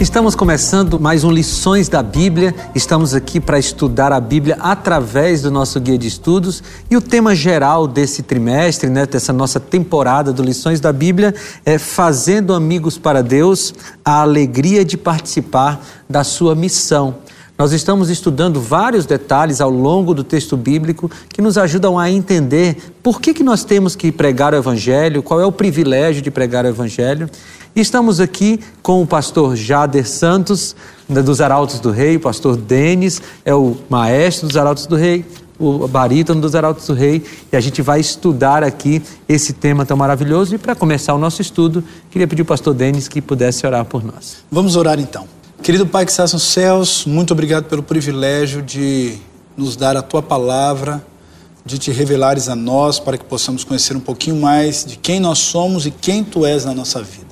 Estamos começando mais um Lições da Bíblia. Estamos aqui para estudar a Bíblia através do nosso guia de estudos. E o tema geral desse trimestre, né, dessa nossa temporada do Lições da Bíblia, é Fazendo Amigos para Deus, a alegria de participar da sua missão. Nós estamos estudando vários detalhes ao longo do texto bíblico que nos ajudam a entender por que, que nós temos que pregar o Evangelho, qual é o privilégio de pregar o Evangelho. Estamos aqui com o pastor Jader Santos, dos Arautos do Rei, o pastor Denis é o maestro dos Arautos do Rei, o barítono dos Arautos do Rei, e a gente vai estudar aqui esse tema tão maravilhoso. E para começar o nosso estudo, queria pedir ao pastor Denis que pudesse orar por nós. Vamos orar então. Querido Pai que estás nos céus, muito obrigado pelo privilégio de nos dar a tua palavra, de te revelares a nós para que possamos conhecer um pouquinho mais de quem nós somos e quem tu és na nossa vida.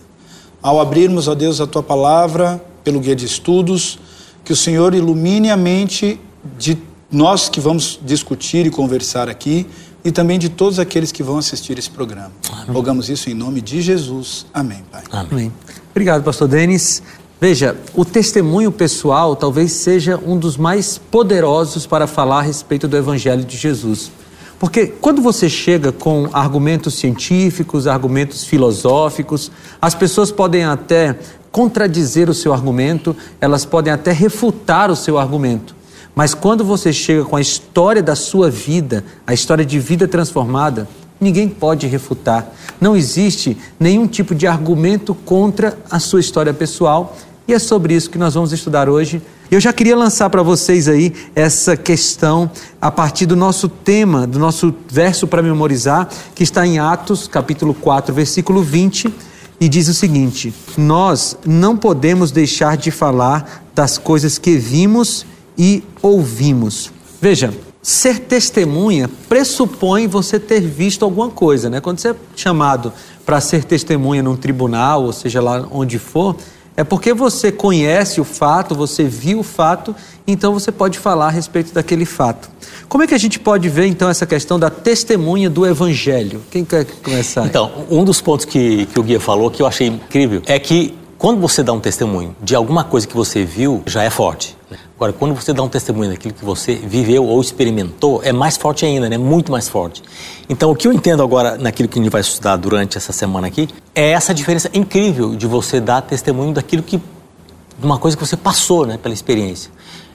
Ao abrirmos, ó Deus, a tua palavra pelo guia de estudos, que o Senhor ilumine a mente de nós que vamos discutir e conversar aqui e também de todos aqueles que vão assistir esse programa. Amém. Rogamos isso em nome de Jesus. Amém, Pai. Amém. Obrigado, pastor Denis. Veja, o testemunho pessoal talvez seja um dos mais poderosos para falar a respeito do Evangelho de Jesus. Porque quando você chega com argumentos científicos, argumentos filosóficos, as pessoas podem até contradizer o seu argumento, elas podem até refutar o seu argumento. Mas quando você chega com a história da sua vida, a história de vida transformada, ninguém pode refutar. Não existe nenhum tipo de argumento contra a sua história pessoal. E é sobre isso que nós vamos estudar hoje eu já queria lançar para vocês aí essa questão a partir do nosso tema, do nosso verso para memorizar, que está em Atos, capítulo 4, versículo 20, e diz o seguinte: Nós não podemos deixar de falar das coisas que vimos e ouvimos. Veja, ser testemunha pressupõe você ter visto alguma coisa, né? Quando você é chamado para ser testemunha num tribunal, ou seja lá onde for, é porque você conhece o fato, você viu o fato, então você pode falar a respeito daquele fato. Como é que a gente pode ver então essa questão da testemunha do evangelho? Quem quer começar? Então, um dos pontos que, que o guia falou que eu achei incrível é que quando você dá um testemunho de alguma coisa que você viu, já é forte. Né? Agora, quando você dá um testemunho daquilo que você viveu ou experimentou, é mais forte ainda, né? Muito mais forte. Então, o que eu entendo agora naquilo que a gente vai estudar durante essa semana aqui é essa diferença incrível de você dar testemunho daquilo que de uma coisa que você passou, né, pela experiência.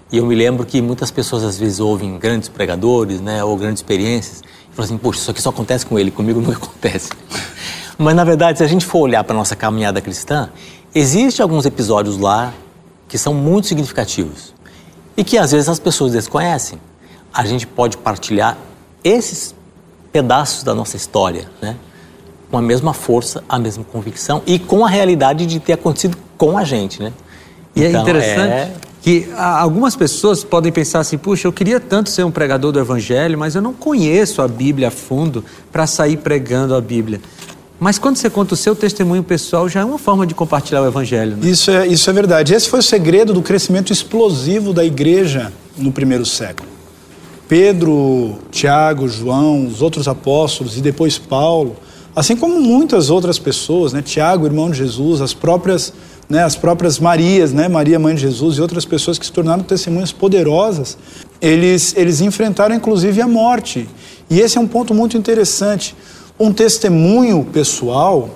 E eu me lembro que muitas pessoas às vezes ouvem grandes pregadores, né, ou grandes experiências, e falam assim: "Poxa, isso aqui só acontece com ele, comigo não acontece". Mas na verdade, se a gente for olhar para nossa caminhada cristã, existem alguns episódios lá que são muito significativos e que às vezes as pessoas desconhecem. A gente pode partilhar esses pedaços da nossa história, né? Com a mesma força, a mesma convicção e com a realidade de ter acontecido com a gente, né? E é então, é interessante é... que algumas pessoas podem pensar assim: puxa, eu queria tanto ser um pregador do Evangelho, mas eu não conheço a Bíblia a fundo para sair pregando a Bíblia. Mas quando você conta o seu testemunho pessoal, já é uma forma de compartilhar o evangelho. Né? Isso, é, isso é verdade. Esse foi o segredo do crescimento explosivo da igreja no primeiro século. Pedro, Tiago, João, os outros apóstolos e depois Paulo, assim como muitas outras pessoas, né? Tiago, irmão de Jesus, as próprias, né, as próprias Marias, né? Maria, mãe de Jesus e outras pessoas que se tornaram testemunhas poderosas, eles, eles enfrentaram inclusive a morte. E esse é um ponto muito interessante um testemunho pessoal,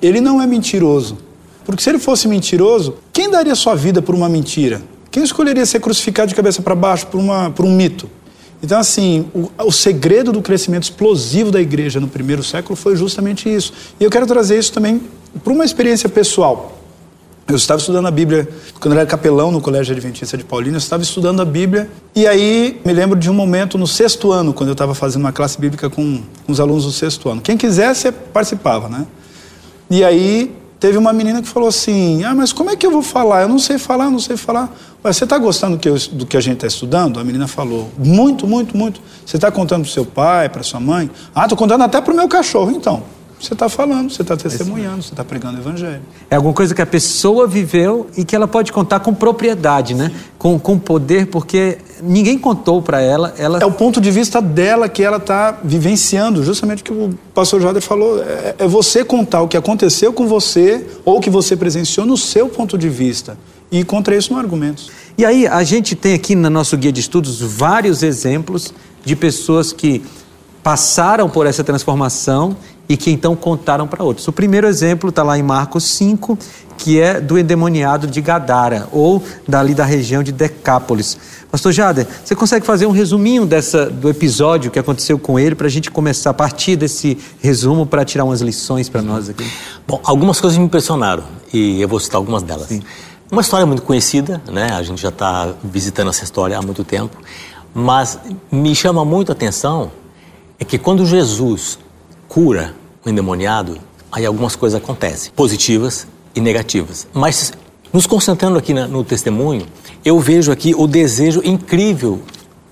ele não é mentiroso. Porque se ele fosse mentiroso, quem daria sua vida por uma mentira? Quem escolheria ser crucificado de cabeça para baixo por, uma, por um mito? Então, assim, o, o, segredo do crescimento explosivo da igreja no primeiro século foi justamente isso. E eu quero trazer isso também para uma experiência pessoal. Eu estava estudando a Bíblia, quando eu era capelão no Colégio Adventista de Paulínia, eu estava estudando a Bíblia, e aí me lembro de um momento no sexto ano, quando eu estava fazendo uma classe bíblica com, os alunos do sexto ano. Quem quisesse participava, né? E aí teve uma menina que falou assim: Ah, mas como é que eu vou falar? Eu não sei falar, não sei falar. Ué, você está gostando do que, eu, do que a gente está estudando? A menina falou: Muito, muito, muito. Você está contando para seu pai, para sua mãe? Ah, estou contando até para o meu cachorro, então. Você está falando, você está testemunhando, você está pregando o evangelho. É alguma coisa que a pessoa viveu e que ela pode contar com propriedade, né? Com, com poder, porque ninguém contou para ela, ela. É o ponto de vista dela que ela está vivenciando, justamente o que o pastor Jader falou. É, é você contar o que aconteceu com você ou o que você presenciou no seu ponto de vista. E contra isso não há argumentos. E aí, a gente tem aqui no nosso guia de estudos vários exemplos de pessoas que passaram por essa transformação e que então contaram para outros. O primeiro exemplo está lá em Marcos 5, que é do endemoniado de Gadara, ou dali da região de Decápolis. Pastor Jader, você consegue fazer um resuminho dessa, do episódio que aconteceu com ele, para a gente começar a partir desse resumo para tirar umas lições para nós aqui? Bom, algumas coisas me impressionaram e eu vou citar algumas delas. Sim. Uma história muito conhecida, né? A gente já está visitando essa história há muito tempo, mas me chama muito a atenção é que quando Jesus cura o endemoniado, aí algumas coisas acontecem, positivas e negativas. Mas nos concentrando aqui na, no testemunho, eu vejo aqui o desejo incrível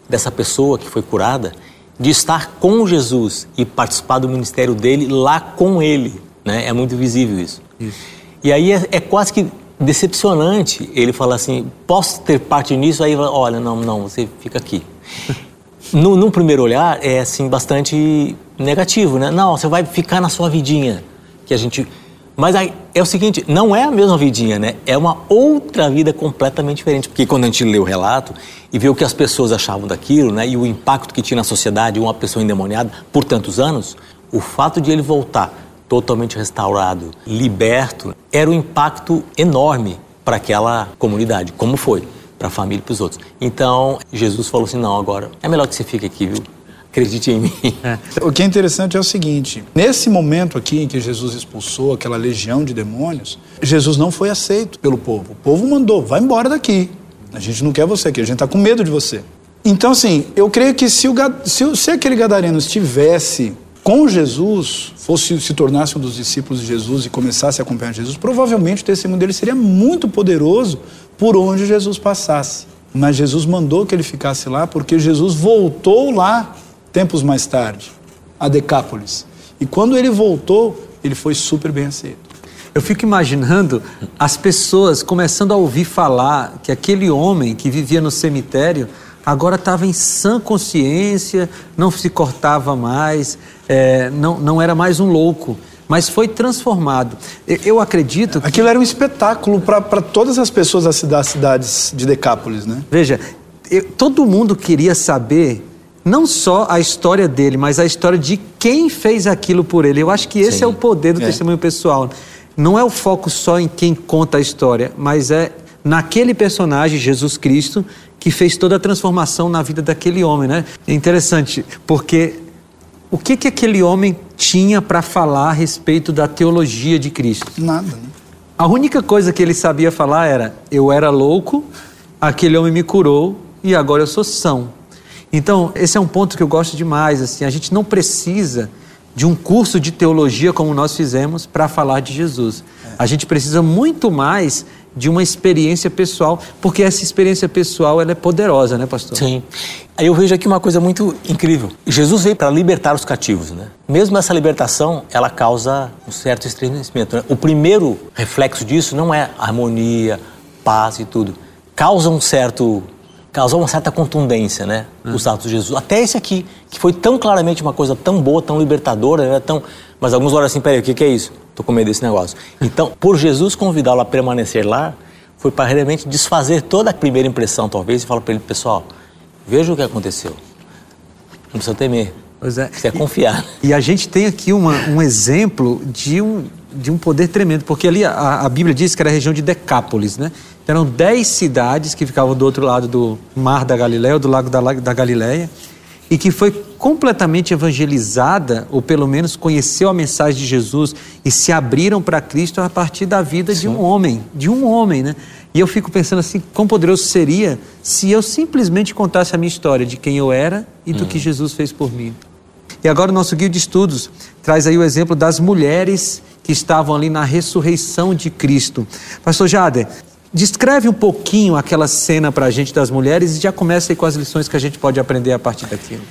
dessa pessoa que foi curada de estar com Jesus e participar do ministério dele lá com ele. Né? É muito visível isso. isso. E aí é, é, quase que decepcionante ele falar assim: posso ter parte nisso? Aí, olha, não, não, você fica aqui. no, primeiro olhar, é assim, bastante negativo, né? Não, você vai ficar na sua vidinha, que a gente... Mas aí, é o seguinte, não é a mesma vidinha, né? É uma outra vida completamente diferente. Porque quando a gente lê o relato e vê o que as pessoas achavam daquilo, né? E o impacto que tinha na sociedade uma pessoa endemoniada por tantos anos, o fato de ele voltar totalmente restaurado, liberto, era um impacto enorme para aquela comunidade, como foi para a família e para os outros. Então, Jesus falou assim: não, agora é melhor que você fique aqui, viu? Acredite em mim. É. O que é interessante é o seguinte: nesse momento aqui em que Jesus expulsou aquela legião de demônios, Jesus não foi aceito pelo povo. O povo mandou: vai embora daqui. A gente não quer você aqui, a gente está com medo de você. Então, assim, eu creio que se, o, se, se aquele gadareno estivesse com Jesus, fosse se tornasse um dos discípulos de Jesus e começasse a acompanhar Jesus, provavelmente o testemunho dele seria muito poderoso por onde Jesus passasse. Mas Jesus mandou que ele ficasse lá porque Jesus voltou lá tempos mais tarde, a Decápolis. E quando ele voltou, ele foi super bem aceito. Eu fico imaginando as pessoas começando a ouvir falar que aquele homem que vivia no cemitério agora estava em sã consciência, não se cortava mais, é, não, não era mais um louco mas foi transformado. Eu acredito. Que... Aquilo era um espetáculo para todas as pessoas das cidades de Decápolis, né? Veja, eu, todo mundo queria saber não só a história dele, mas a história de quem fez aquilo por ele. Eu acho que esse Sim. é o poder do é. testemunho pessoal. Não é o foco só em quem conta a história, mas é naquele personagem, Jesus Cristo, que fez toda a transformação na vida daquele homem, né? É interessante, porque o que, que aquele homem tinha para falar a respeito da teologia de Cristo? Nada. Né? A única coisa que ele sabia falar era: eu era louco, aquele homem me curou e agora eu sou são. Então, esse é um ponto que eu gosto demais. Assim, a gente não precisa de um curso de teologia como nós fizemos para falar de Jesus. A gente precisa muito mais de uma experiência pessoal, porque essa experiência pessoal ela é poderosa, né, pastor? Sim. Aí eu vejo aqui uma coisa muito incrível. Jesus veio para libertar os cativos, né? Mesmo essa libertação, ela causa um certo estremecimento. Né? O primeiro reflexo disso não é harmonia, paz e tudo. Causa um certo causou uma certa contundência, né? Os atos de Jesus. Até esse aqui, que foi tão claramente uma coisa tão boa, tão libertadora, né? tão... mas alguns olham assim, peraí, o que, que é isso? Estou com medo desse negócio. Então, por Jesus convidá-lo a permanecer lá, foi para realmente desfazer toda a primeira impressão, talvez, e falar para ele, pessoal, veja o que aconteceu. Não precisa temer. Pois é. Precisa confiar. E, e a gente tem aqui uma, um exemplo de um, de um poder tremendo, porque ali a, a Bíblia diz que era a região de Decápolis, né? Eram dez cidades que ficavam do outro lado do Mar da Galileia, ou do Lago da, da Galileia, e que foi completamente evangelizada, ou pelo menos conheceu a mensagem de Jesus e se abriram para Cristo a partir da vida Sim. de um homem, de um homem, né? E eu fico pensando assim, quão poderoso seria se eu simplesmente contasse a minha história de quem eu era e do hum. que Jesus fez por mim. E agora o nosso guia de estudos traz aí o exemplo das mulheres que estavam ali na ressurreição de Cristo. Pastor Jader, descreve um pouquinho aquela cena para a gente das mulheres e já começa aí com as lições que a gente pode aprender a partir daquilo.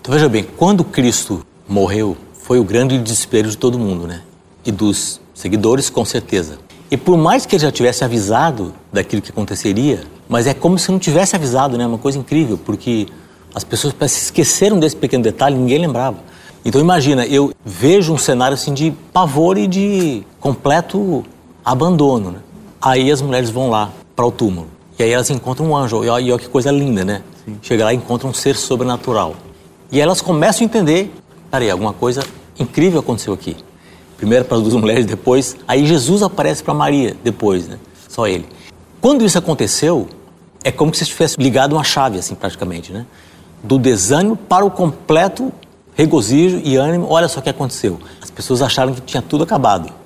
Então veja bem, quando Cristo morreu, foi o grande desespero de todo mundo, né? E dos seguidores, com certeza. E por mais que ele já tivesse avisado daquilo que aconteceria, mas é como se não tivesse avisado, né? Uma coisa incrível, porque as pessoas se esqueceram desse pequeno detalhe, ninguém lembrava. Então imagina, eu vejo um cenário assim de pavor e de completo abandono, né? Aí as mulheres vão lá para o túmulo. E aí elas encontram um anjo. E olha que coisa linda, né? Sim. Chega lá e encontram um ser sobrenatural. E elas começam a entender, peraí, alguma coisa incrível aconteceu aqui. Primeiro para as duas mulheres, depois, aí Jesus aparece para Maria, depois, né? Só ele. Quando isso aconteceu, é como se tivesse ligado uma chave, assim, praticamente, né? Do desânimo para o completo regozijo e ânimo. Olha só o que aconteceu. As pessoas acharam que tinha tudo acabado.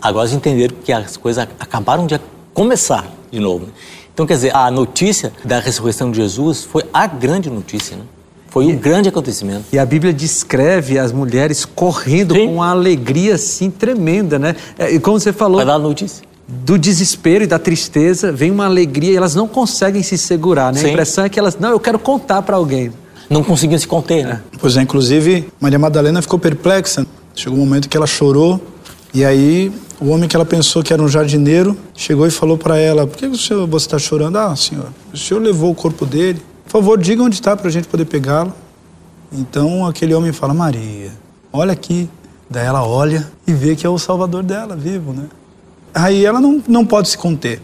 Agora elas entenderam que as coisas acabaram de começar de novo. Né? Então, quer dizer, a notícia da ressurreição de Jesus foi a grande notícia, né? Foi um grande acontecimento. E a Bíblia descreve as mulheres correndo Sim. com uma alegria assim tremenda, né? É, e como você falou. Vai dar a notícia do desespero e da tristeza vem uma alegria e elas não conseguem se segurar, né? A impressão é que elas, não, eu quero contar para alguém. Não conseguiam se conter, né? Pois é, inclusive Maria Madalena ficou perplexa. Chegou um momento que ela chorou e aí o homem que ela pensou que era um jardineiro chegou e falou para ela: Por que o senhor, você está chorando? Ah, senhor, o senhor levou o corpo dele. Por favor, diga onde está para a gente poder pegá-lo. Então aquele homem fala: Maria, olha aqui. Daí ela olha e vê que é o salvador dela, vivo, né? aí ela não, não pode se conter.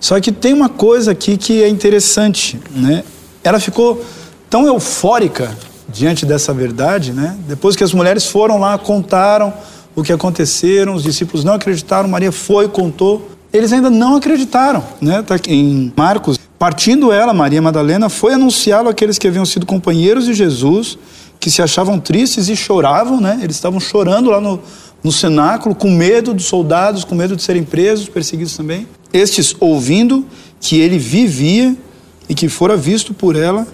Só que tem uma coisa aqui que é interessante, né? Ela ficou tão eufórica diante dessa verdade, né? Depois que as mulheres foram lá, contaram o que aconteceram, os discípulos não acreditaram, Maria foi, contou, eles ainda não acreditaram, né? Tá em Marcos, partindo ela, Maria Madalena, foi anunciá-lo àqueles que haviam sido companheiros de Jesus, que se achavam tristes e choravam, né? Eles estavam chorando lá no, no cenáculo, com medo dos soldados, com medo de serem presos, perseguidos também. Estes, ouvindo que ele vivia e que fora visto por ela,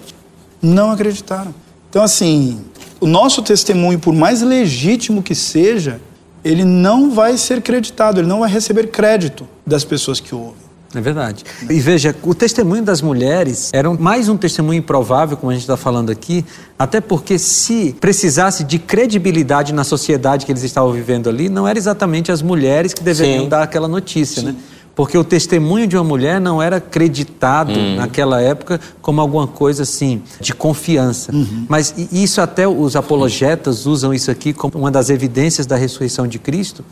não acreditaram. Então, assim, o nosso testemunho, por mais legítimo que seja, ele não vai ser creditado, ele não vai receber crédito das pessoas que ouvem. É verdade. E veja, o testemunho das mulheres era mais um testemunho improvável, como a gente está falando aqui, até porque se precisasse de credibilidade na sociedade que eles estavam vivendo ali, não era exatamente as mulheres que deveriam Sim. dar aquela notícia, Sim. né? Porque o testemunho de uma mulher não era acreditado hum. naquela época como alguma coisa assim de confiança. Uhum. Mas isso até os apologetas usam isso aqui como uma das evidências da ressurreição de Cristo,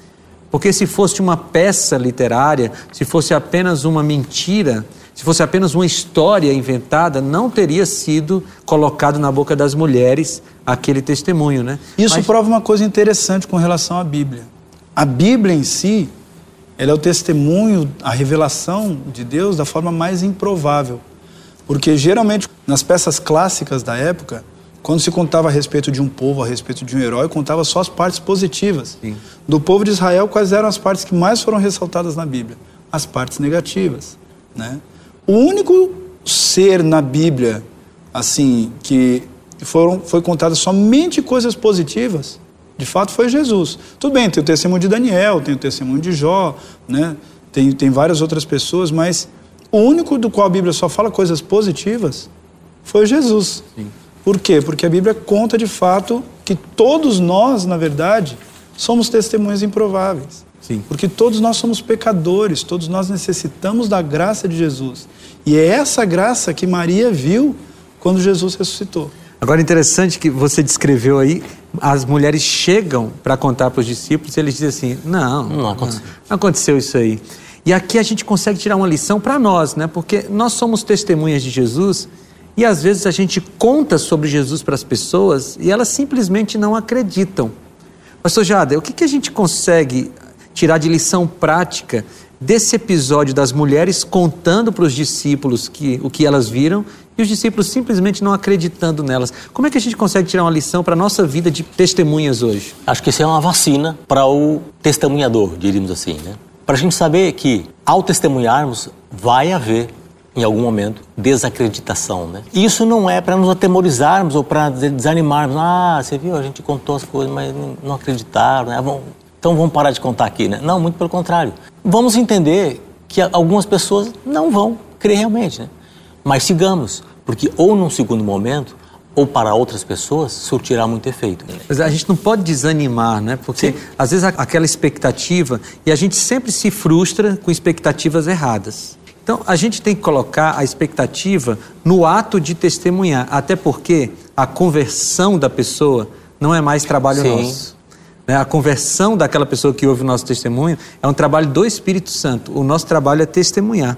porque se fosse uma peça literária, se fosse apenas uma mentira, se fosse apenas uma história inventada, não teria sido colocado na boca das mulheres aquele testemunho, né? Isso Mas... prova uma coisa interessante com relação à Bíblia. A Bíblia em si, ela é o testemunho, a revelação de Deus da forma mais improvável. Porque geralmente nas peças clássicas da época, quando se contava a respeito de um povo, a respeito de um herói, contava só as partes positivas. Sim. Do povo de Israel, quais eram as partes que mais foram ressaltadas na Bíblia? As partes negativas. Né? O único ser na Bíblia, assim, que foram, foi contada somente coisas positivas, de fato foi Jesus. Tudo bem, tem o testemunho de Daniel, tem o testemunho de Jó, né? tem, tem várias outras pessoas, mas o único do qual a Bíblia só fala coisas positivas foi Jesus. Sim. Por quê? Porque a Bíblia conta de fato que todos nós, na verdade, somos testemunhas improváveis. Sim. Porque todos nós somos pecadores, todos nós necessitamos da graça de Jesus. E é essa graça que Maria viu quando Jesus ressuscitou. Agora, interessante que você descreveu aí, as mulheres chegam para contar para os discípulos e eles dizem assim: não, não aconteceu. não aconteceu isso aí. E aqui a gente consegue tirar uma lição para nós, né? Porque nós somos testemunhas de Jesus e às vezes a gente conta sobre Jesus para as pessoas e elas simplesmente não acreditam. Pastor Jada, o que, que a gente consegue tirar de lição prática desse episódio das mulheres contando para os discípulos que, o que elas viram os discípulos simplesmente não acreditando nelas? Como é que a gente consegue tirar uma lição para a nossa vida de testemunhas hoje? Acho que isso é uma vacina para o testemunhador, diríamos assim, né? Para a gente saber que, ao testemunharmos, vai haver em algum momento, desacreditação. Né? Isso não é para nos atemorizarmos ou para desanimarmos. Ah, você viu, a gente contou as coisas, mas não acreditaram. Né? Então vamos parar de contar aqui, né? Não, muito pelo contrário. Vamos entender que algumas pessoas não vão crer realmente, né? Mas sigamos, porque ou num segundo momento ou para outras pessoas surtirá muito efeito. Mas a gente não pode desanimar, né? Porque Sim. às vezes aquela expectativa e a gente sempre se frustra com expectativas erradas. Então a gente tem que colocar a expectativa no ato de testemunhar, até porque a conversão da pessoa não é mais trabalho Sim. nosso. né? A conversão daquela pessoa que ouve o nosso testemunho é um trabalho do Espírito Santo. O nosso trabalho é testemunhar.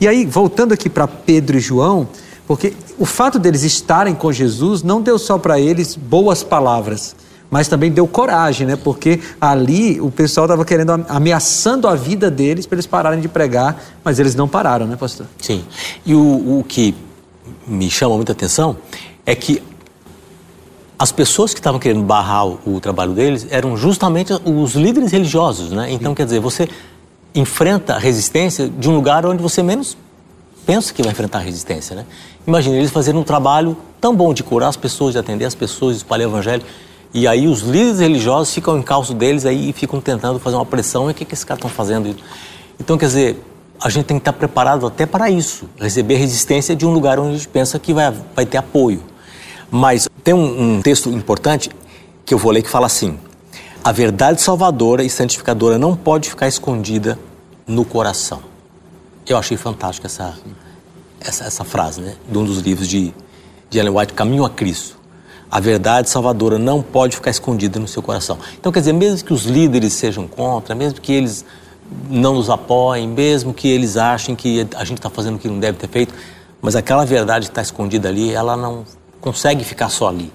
E aí, voltando aqui para Pedro e João, porque o fato deles estarem com Jesus não deu só para eles boas palavras, mas também deu coragem, né? Porque ali o pessoal estava querendo ameaçando a vida deles para eles pararem de pregar, mas eles não pararam, né, pastor? Sim. E o, o que me chama muita atenção é que as pessoas que estavam querendo barrar o, o trabalho deles eram justamente os líderes religiosos, né? Então, quer dizer, você enfrenta a resistência de um lugar onde você menos pensa que vai enfrentar resistência, né? Imagina eles fazendo um trabalho tão bom de curar as pessoas, de atender as pessoas, de espalhar o evangelho. E aí os líderes religiosos ficam em calço deles aí e ficam tentando fazer uma pressão. E o que, que esses caras estão fazendo? Então, quer dizer, a gente tem que estar preparado até para isso. Receber resistência de um lugar onde a gente pensa que vai, vai ter apoio. Mas tem um, um texto importante que eu vou ler que fala assim: A verdade salvadora e santificadora não pode ficar escondida no coração. Eu achei fantástica essa, essa, essa frase, né? De um dos livros de, de Ellen White, Caminho a Cristo. A verdade salvadora não pode ficar escondida no seu coração. Então, quer dizer, mesmo que os líderes sejam contra, mesmo que eles não nos apoiem, mesmo que eles achem que a gente está fazendo o que não deve ter feito, mas aquela verdade que está escondida ali, ela não consegue ficar só ali.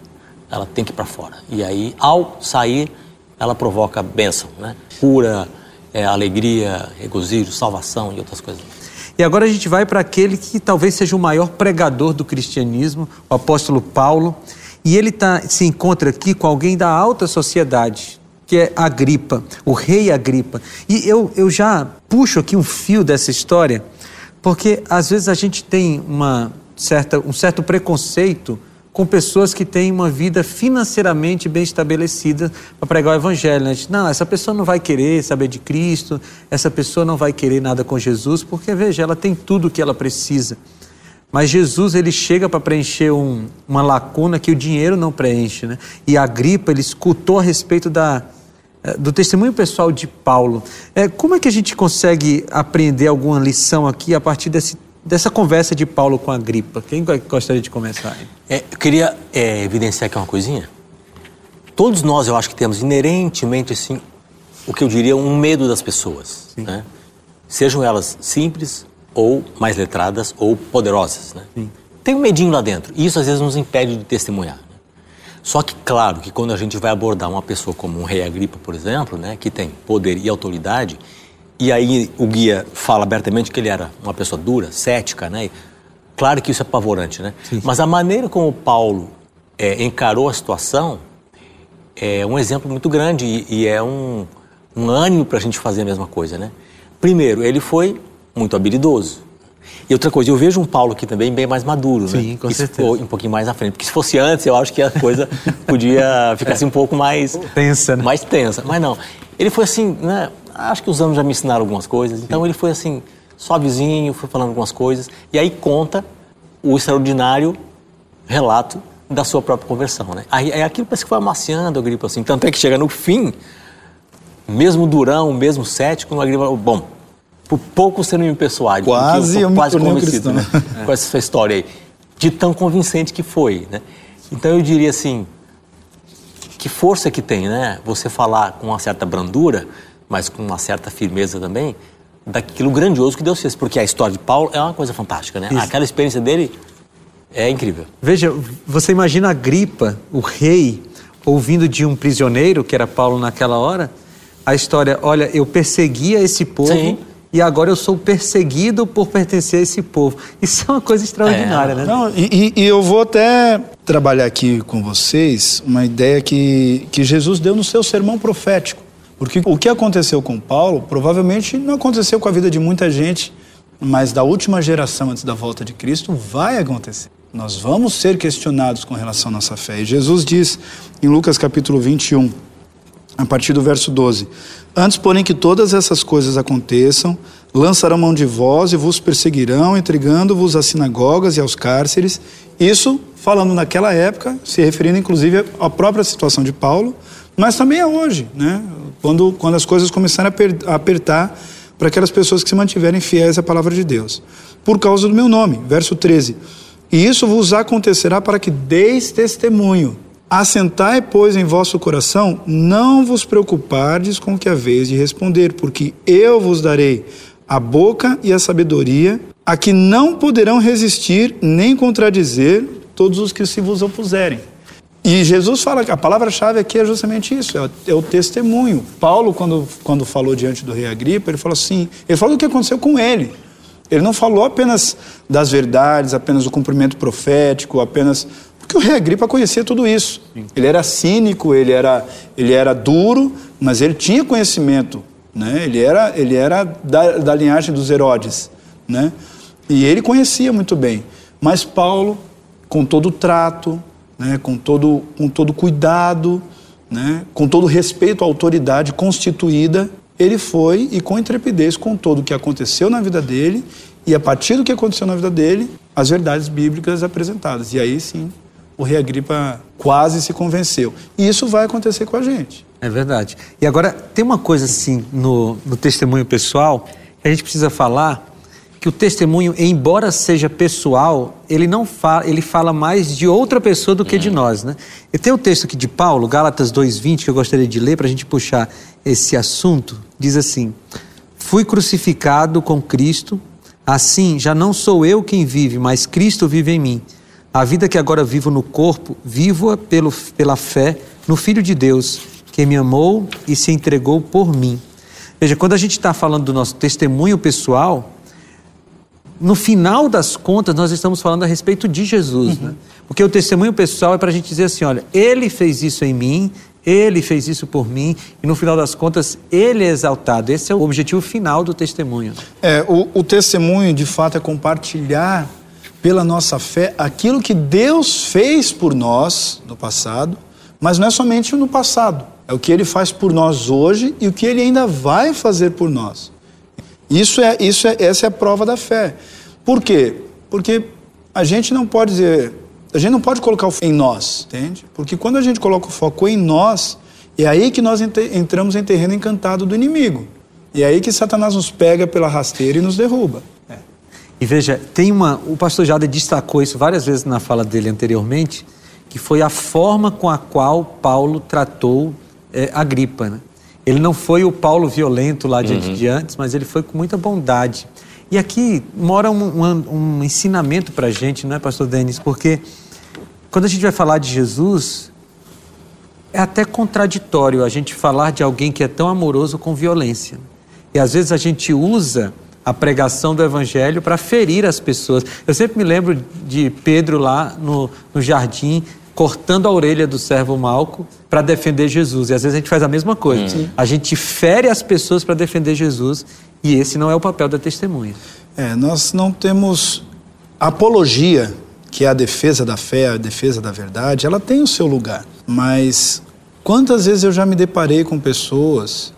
Ela tem que ir para fora. E aí, ao sair, ela provoca bênção, né? Cura, é, alegria, regozijo, salvação e outras coisas. E agora a gente vai para aquele que talvez seja o maior pregador do cristianismo, o apóstolo Paulo. E ele tá, se encontra aqui com alguém da alta sociedade, que é Agripa, o rei Agripa. E eu, eu já puxo aqui um fio dessa história, porque às vezes a gente tem uma certa, um certo preconceito com pessoas que têm uma vida financeiramente bem estabelecida para pregar o evangelho. Né? Não, essa pessoa não vai querer saber de Cristo, essa pessoa não vai querer nada com Jesus, porque veja, ela tem tudo o que ela precisa. Mas Jesus ele chega para preencher um, uma lacuna que o dinheiro não preenche, né? E a gripa ele escutou a respeito da, eh, do testemunho pessoal de Paulo. É, como é que a gente consegue aprender alguma lição aqui a partir desse, dessa conversa de Paulo com a gripa? Quem gostaria de começar? É, eu queria é, evidenciar aqui uma coisinha. Todos nós, eu acho que temos inerentemente assim o que eu diria um medo das pessoas, né? Sejam elas simples ou mais letradas ou poderosas, né? Tem um medinho lá dentro. E isso às vezes nos impede de testemunhar. né? Só que, claro, que quando a gente vai abordar uma pessoa como um rei Agripa, por exemplo, né, que tem poder e autoridade, e aí o guia fala abertamente que ele era uma pessoa dura, cética, né? Claro que isso é apavorante, né? Mas a maneira como Paulo é, encarou a situação é um exemplo muito grande e, e é um, um ânimo para a gente fazer a mesma coisa, né? Primeiro, ele foi muito habilidoso. E outra coisa, eu vejo um Paulo aqui também bem mais maduro, Sim, né? com Isso certeza. um pouquinho mais à frente. Porque se fosse antes, eu acho que a coisa podia ficar assim um pouco mais... Tensa, né? Mais tensa. Mas não. Ele foi assim, né? Acho que os anos já me ensinaram algumas coisas. Então ele foi assim, suavezinho, foi falando algumas coisas. E aí conta o extraordinário relato da sua própria conversão, né? Aí, aí aquilo parece que foi amaciando a gripe assim. Tanto é que chega no fim, mesmo durão, mesmo cético, o Agripa bom, por pouco você não me persuade. Quase sou eu me quase um convencido, né? Com essa sua história aí. De tão convincente que foi, né? Então eu diria assim, que força que tem, né? Você falar com uma certa brandura, mas com uma certa firmeza também, daquilo grandioso que Deus fez. Porque a história de Paulo é uma coisa fantástica, né? Isso. Aquela experiência dele é incrível. Veja, você imagina a gripa, o rei, ouvindo de um prisioneiro, que era Paulo naquela hora, a história, olha, eu perseguia esse povo Sim. E agora eu sou perseguido por pertencer a esse povo. Isso é uma coisa extraordinária, É. né? Não, e, e- e eu vou até trabalhar aqui com vocês uma ideia que, que Jesus deu no seu sermão profético. Porque o que aconteceu com Paulo provavelmente não aconteceu com a vida de muita gente, mas da última geração antes da volta de Cristo vai acontecer. Nós vamos ser questionados com relação à nossa fé. E Jesus diz em Lucas capítulo 21, a partir do verso 12. Antes, porém, que todas essas coisas aconteçam, lançarão mão de vós e vos perseguirão, entregando-vos às sinagogas e aos cárceres. Isso falando naquela época, se referindo inclusive à própria situação de Paulo, mas também a hoje, né? quando, quando as coisas começarem a apertar para aquelas pessoas que se mantiverem fiéis à palavra de Deus. Por causa do meu nome. Verso 13. E isso vos acontecerá para que deis testemunho. Assentai, pois, em vosso coração, não vos preocupardes com o que haveis de responder, porque eu vos darei a boca e a sabedoria, a que não poderão resistir nem contradizer todos os que se vos opuserem. E Jesus fala que a palavra-chave aqui é justamente isso, é o, é o, testemunho. Paulo, quando, quando falou diante do rei Agripa, ele falou assim, ele falou do que aconteceu com ele. Ele não falou apenas das verdades, apenas do cumprimento profético, apenas porque o rei Agripa conhecia tudo isso. Ele era cínico, ele era, ele era duro, mas ele tinha conhecimento. Né? Ele era, ele era da, da linhagem dos Herodes. Né? E ele conhecia muito bem. Mas Paulo, com todo o trato, né? com, todo, com todo cuidado, né? com todo respeito à autoridade constituída, ele foi e com intrepidez contou o que aconteceu na vida dele e a partir do que aconteceu na vida dele, as verdades bíblicas apresentadas. E aí sim, o rei Agripa quase se convenceu. E isso vai acontecer com a gente. É verdade. E agora, tem uma coisa assim no, no testemunho pessoal que a gente precisa falar, que o testemunho, embora seja pessoal, ele não fala, ele fala mais de outra pessoa do que de nós, né? E tem o um texto aqui de Paulo, Gálatas 2:20, que eu gostaria de ler para a gente puxar esse assunto. Diz assim: Fui crucificado com Cristo, assim já não sou eu quem vive, mas Cristo vive em mim. A vida que agora vivo no corpo, vivo-a pela fé no Filho de Deus, que me amou e se entregou por mim. Veja, quando a gente está falando do nosso testemunho pessoal, no final das contas, nós estamos falando a respeito de Jesus, uhum. né? Porque o testemunho pessoal é para a gente dizer assim: olha, ele fez isso em mim, ele fez isso por mim, e no final das contas, ele é exaltado. Esse é o objetivo final do testemunho. É, o, o testemunho, de fato, é compartilhar pela nossa fé aquilo que Deus fez por nós no passado, mas não é somente no passado, é o que ele faz por nós hoje e o que ele ainda vai fazer por nós. Isso é, isso é, essa é a prova da fé. Por quê? Porque a gente não pode dizer, a gente não pode colocar o foco em nós, entende? Porque quando a gente coloca o foco em nós, é aí que nós entramos em terreno encantado do inimigo. E é aí que Satanás nos pega pela rasteira e nos derruba. E veja, tem uma. O pastor Jada destacou isso várias vezes na fala dele anteriormente, que foi a forma com a qual Paulo tratou é, a gripa. Né? Ele não foi o Paulo violento lá diante uhum. de antes, mas ele foi com muita bondade. E aqui mora um, um, um ensinamento para a gente, não é, pastor Denis? Porque quando a gente vai falar de Jesus, é até contraditório a gente falar de alguém que é tão amoroso com violência. E às vezes a gente usa a pregação do evangelho para ferir as pessoas. Eu sempre me lembro de Pedro lá no, no jardim cortando a orelha do servo Malco para defender Jesus. E às vezes a gente faz a mesma coisa. Sim. A gente fere as pessoas para defender Jesus e esse não é o papel da testemunha. É, nós não temos apologia, que é a defesa da fé, a defesa da verdade, ela tem o seu lugar. Mas quantas vezes eu já me deparei com pessoas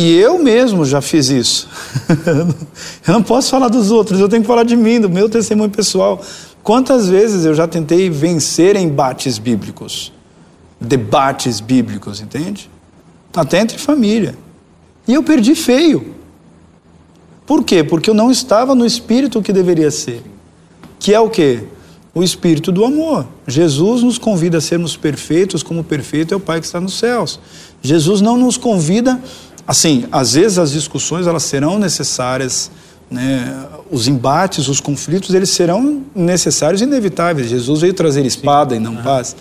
e eu mesmo já fiz isso. eu não posso falar dos outros, eu tenho que falar de mim, do meu testemunho pessoal. Quantas vezes eu já tentei vencer embates bíblicos, debates bíblicos, entende? Até entre família. E eu perdi feio. Por quê? Porque eu não estava no espírito que deveria ser. Que é o quê? O espírito do amor. Jesus nos convida a sermos perfeitos, como perfeito é o Pai que está nos céus. Jesus não nos convida Assim, às vezes as discussões elas serão necessárias, né? os embates, os conflitos, eles serão necessários e inevitáveis. Jesus veio trazer espada Sim. e não paz.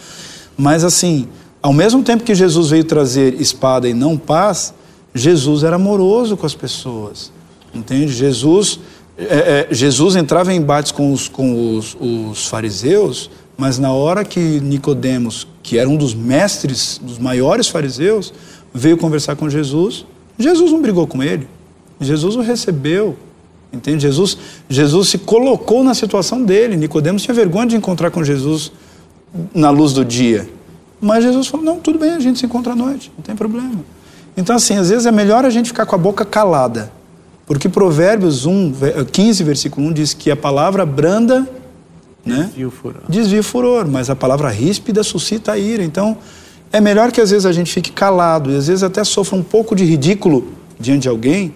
Mas assim, ao mesmo tempo que Jesus veio trazer espada e não paz, Jesus era amoroso com as pessoas. Entende? Jesus, é, é, Jesus entrava em embates com, os, com os, os fariseus, mas na hora que Nicodemos, que era um dos mestres, dos maiores fariseus, veio conversar com Jesus, Jesus não brigou com ele. Jesus o recebeu. Entende? Jesus, Jesus se colocou na situação dele. Nicodemos tinha vergonha de encontrar com Jesus na luz do dia. Mas Jesus falou: não, tudo bem, a gente se encontra à noite, não tem problema. Então, assim, às vezes é melhor a gente ficar com a boca calada. Porque Provérbios 1, 15, versículo 1 diz que a palavra branda né, Desvia o furor. desvia o furor, mas a palavra ríspida suscita a ira. Então, é melhor que às vezes a gente fique calado e às vezes até sofra um pouco de ridículo diante de alguém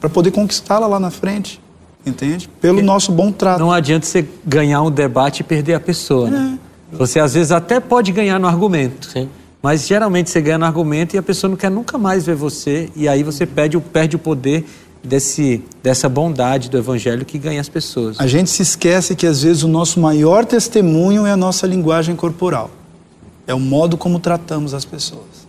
para poder conquistá-la lá na frente, entende? Pelo nosso bom trato. Não adianta você ganhar um debate e perder a pessoa, né? Você às vezes até pode ganhar no argumento. Sim. Mas geralmente você ganha no argumento e a pessoa não quer nunca mais ver você e aí você perde, o- perde o poder desse, dessa bondade do evangelho que ganha as pessoas. A gente se esquece que às vezes o nosso maior testemunho é a nossa linguagem corporal. É o modo como tratamos as pessoas.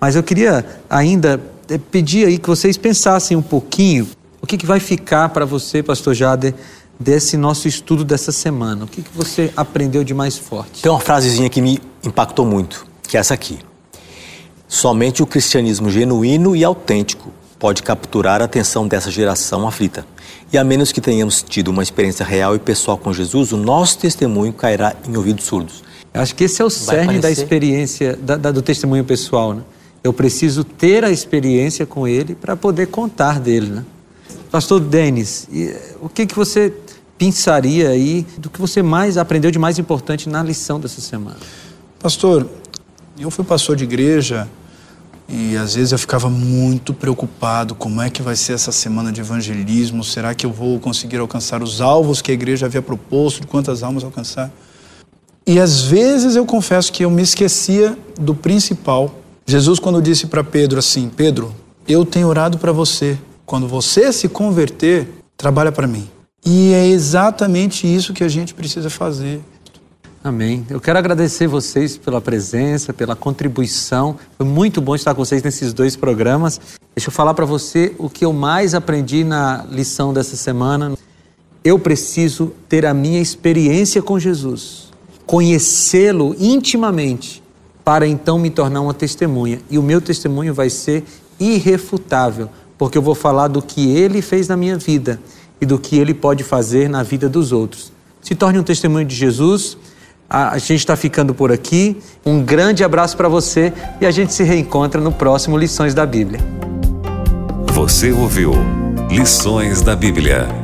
Mas eu queria ainda eh, pedir aí que vocês pensassem um pouquinho o que, que vai ficar para você, pastor Jader, desse nosso estudo dessa semana. O que, que você aprendeu de mais forte? Tem uma frasezinha que me impactou muito, que é essa aqui. Somente o cristianismo genuíno e autêntico pode capturar a atenção dessa geração aflita. E a menos que tenhamos tido uma experiência real e pessoal com Jesus, o nosso testemunho cairá em ouvidos surdos. Acho que esse é o cerne da experiência, da- da- do testemunho pessoal. Né? Eu preciso ter a experiência com ele para poder contar dele. Né? Pastor Denis, eh, o que, que você pensaria aí do que você mais aprendeu de mais importante na lição dessa semana? Pastor, eu fui pastor de igreja e às vezes eu ficava muito preocupado como é que vai ser essa semana de evangelismo, será que eu vou conseguir alcançar os alvos que a igreja havia proposto, de quantas almas alcançar? E às vezes eu confesso que eu me esquecia do principal. Jesus quando disse para Pedro assim: "Pedro, eu tenho orado para você. Quando você se converter, trabalha para mim". E é exatamente isso que a gente precisa fazer. Amém. Eu quero agradecer vocês pela presença, pela contribuição. Foi muito bom estar com vocês nesses dois programas. Deixa eu falar para você o que eu mais aprendi na lição dessa semana. Eu preciso ter a minha experiência com Jesus, conhecê-lo intimamente, para então me tornar uma testemunha. E o meu testemunho vai ser irrefutável, porque eu vou falar do que ele fez na minha vida e do que ele pode fazer na vida dos outros. Se torne um testemunho de Jesus. A gente está ficando por aqui. Um grande abraço para você e a gente se reencontra no próximo Lições da Bíblia. Você ouviu Lições da Bíblia.